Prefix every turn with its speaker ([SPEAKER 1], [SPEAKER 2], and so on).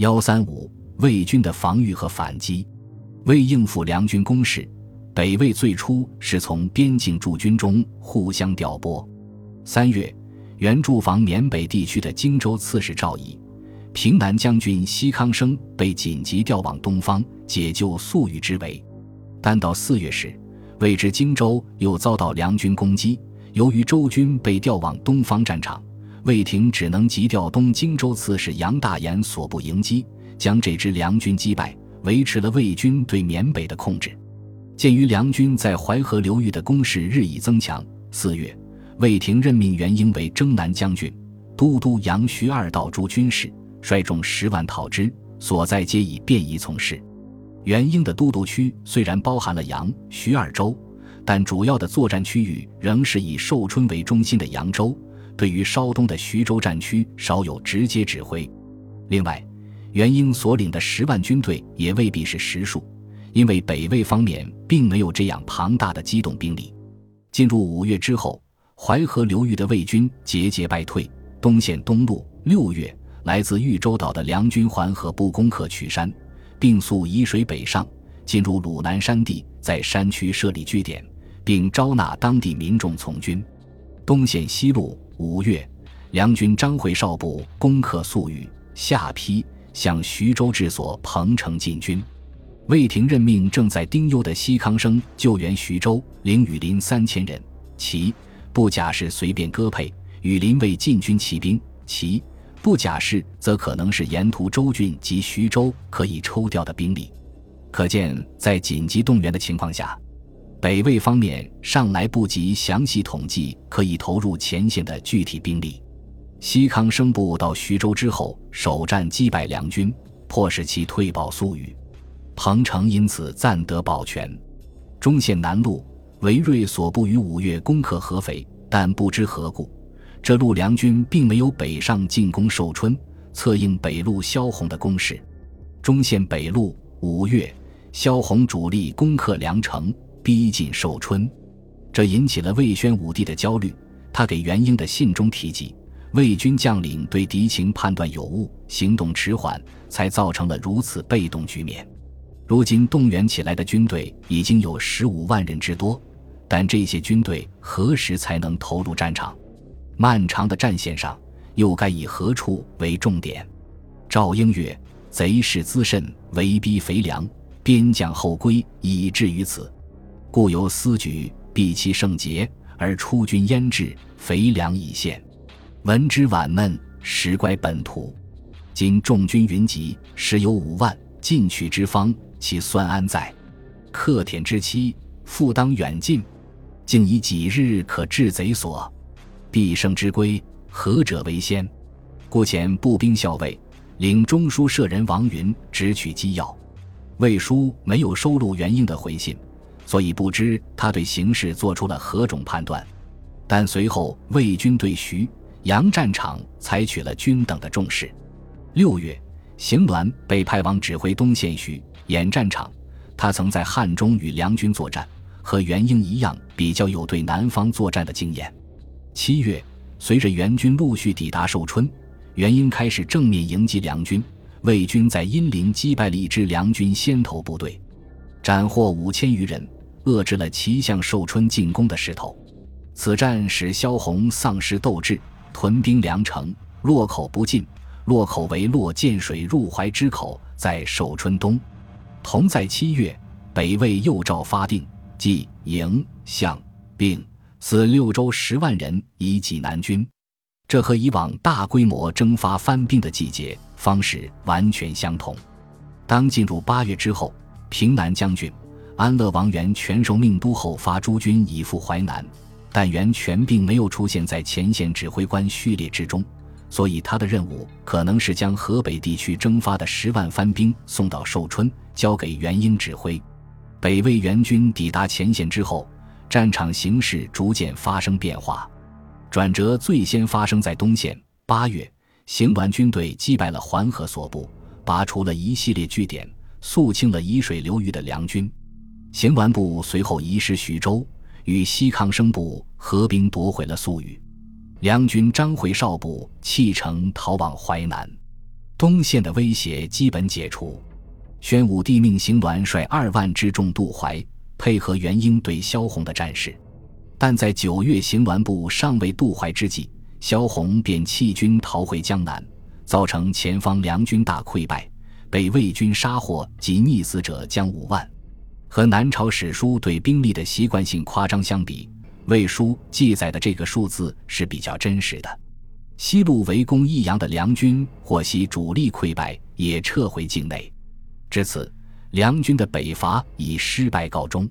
[SPEAKER 1] 幺三五魏军的防御和反击，为应付梁军攻势，北魏最初是从边境驻军中互相调拨。三月，原驻防缅北地区的荆州刺史赵乙、平南将军西康生被紧急调往东方解救粟裕之围。但到四月时，未知荆州又遭到梁军攻击，由于周军被调往东方战场。魏廷只能急调东荆州刺史杨大言所部迎击，将这支梁军击败，维持了魏军对缅北的控制。鉴于梁军在淮河流域的攻势日益增强，四月，魏廷任命元英为征南将军、都督杨徐二道诸军事，率众十万讨之，所在皆以便宜从事。元英的都督区虽然包含了杨徐二州，但主要的作战区域仍是以寿春为中心的扬州。对于稍东的徐州战区少有直接指挥。另外，袁英所领的十万军队也未必是实数，因为北魏方面并没有这样庞大的机动兵力。进入五月之后，淮河流域的魏军节节败退，东线东路。六月，来自豫州岛的梁军环河不攻克曲山，并溯沂水北上，进入鲁南山地，在山区设立据点，并招纳当地民众从军。东线西路。五月，梁军张会少部攻克粟裕，下邳，向徐州治所彭城进军。魏廷任命正在丁忧的西康生救援徐州，领羽林三千人。其不假释随便割配，羽林为禁军骑兵。其不假释则可能是沿途州郡及徐州可以抽调的兵力。可见，在紧急动员的情况下。北魏方面尚来不及详细统计可以投入前线的具体兵力。西康生部到徐州之后，首战击败梁军，迫使其退保粟裕，彭城因此暂得保全。中线南路，韦睿所部于五月攻克合肥，但不知何故，这路梁军并没有北上进攻寿春，策应北路萧红的攻势。中线北路，五月，萧红主力攻克梁城。逼近寿春，这引起了魏宣武帝的焦虑。他给元英的信中提及，魏军将领对敌情判断有误，行动迟缓，才造成了如此被动局面。如今动员起来的军队已经有十五万人之多，但这些军队何时才能投入战场？漫长的战线上，又该以何处为重点？赵英曰：“贼势滋甚，围逼肥粮，边将后归，以至于此。”故由思举，避其圣节，而出军焉至，肥粮已现。闻之晚闷，实乖本土。今众军云集，实有五万，进取之方，其算安在？克田之期，复当远近。竟以几日可至贼所？必胜之归，何者为先？故遣步兵校尉，领中书舍人王云直取机要。魏书没有收录元英的回信。所以不知他对形势做出了何种判断，但随后魏军对徐杨战场采取了均等的重视。六月，邢鸾被派往指挥东线徐演战场，他曾在汉中与梁军作战，和元英一样，比较有对南方作战的经验。七月，随着援军陆续抵达寿春，元英开始正面迎击梁军，魏军在阴陵击败了一支梁军先头部队，斩获五千余人。遏制了齐向寿春进攻的势头，此战使萧红丧失斗志，屯兵梁城，洛口不进。洛口为洛涧水入淮之口，在寿春东。同在七月，北魏又诏发定，即营、相、并死六州十万人以济南军。这和以往大规模征发番兵的季节方式完全相同。当进入八月之后，平南将军。安乐王元全受命都后，发诸军以赴淮南，但元全并没有出现在前线指挥官序列之中，所以他的任务可能是将河北地区征发的十万番兵送到寿春，交给元英指挥。北魏援军抵达前线之后，战场形势逐渐发生变化，转折最先发生在东线。八月，行完军队击败了环河所部，拔除了一系列据点，肃清了沂水流域的梁军。行完部随后移师徐州，与西康生部合兵夺回了粟裕。梁军张回少部弃城逃往淮南。东线的威胁基本解除。宣武帝命邢鸾率二万之众渡淮，配合元英对萧红的战事。但在九月，邢鸾部尚未渡淮之际，萧红便弃军逃回江南，造成前方梁军大溃败，被魏军杀获及溺死者将五万。和南朝史书对兵力的习惯性夸张相比，魏书记载的这个数字是比较真实的。西路围攻益阳的梁军获悉主力溃败，也撤回境内。至此，梁军的北伐以失败告终。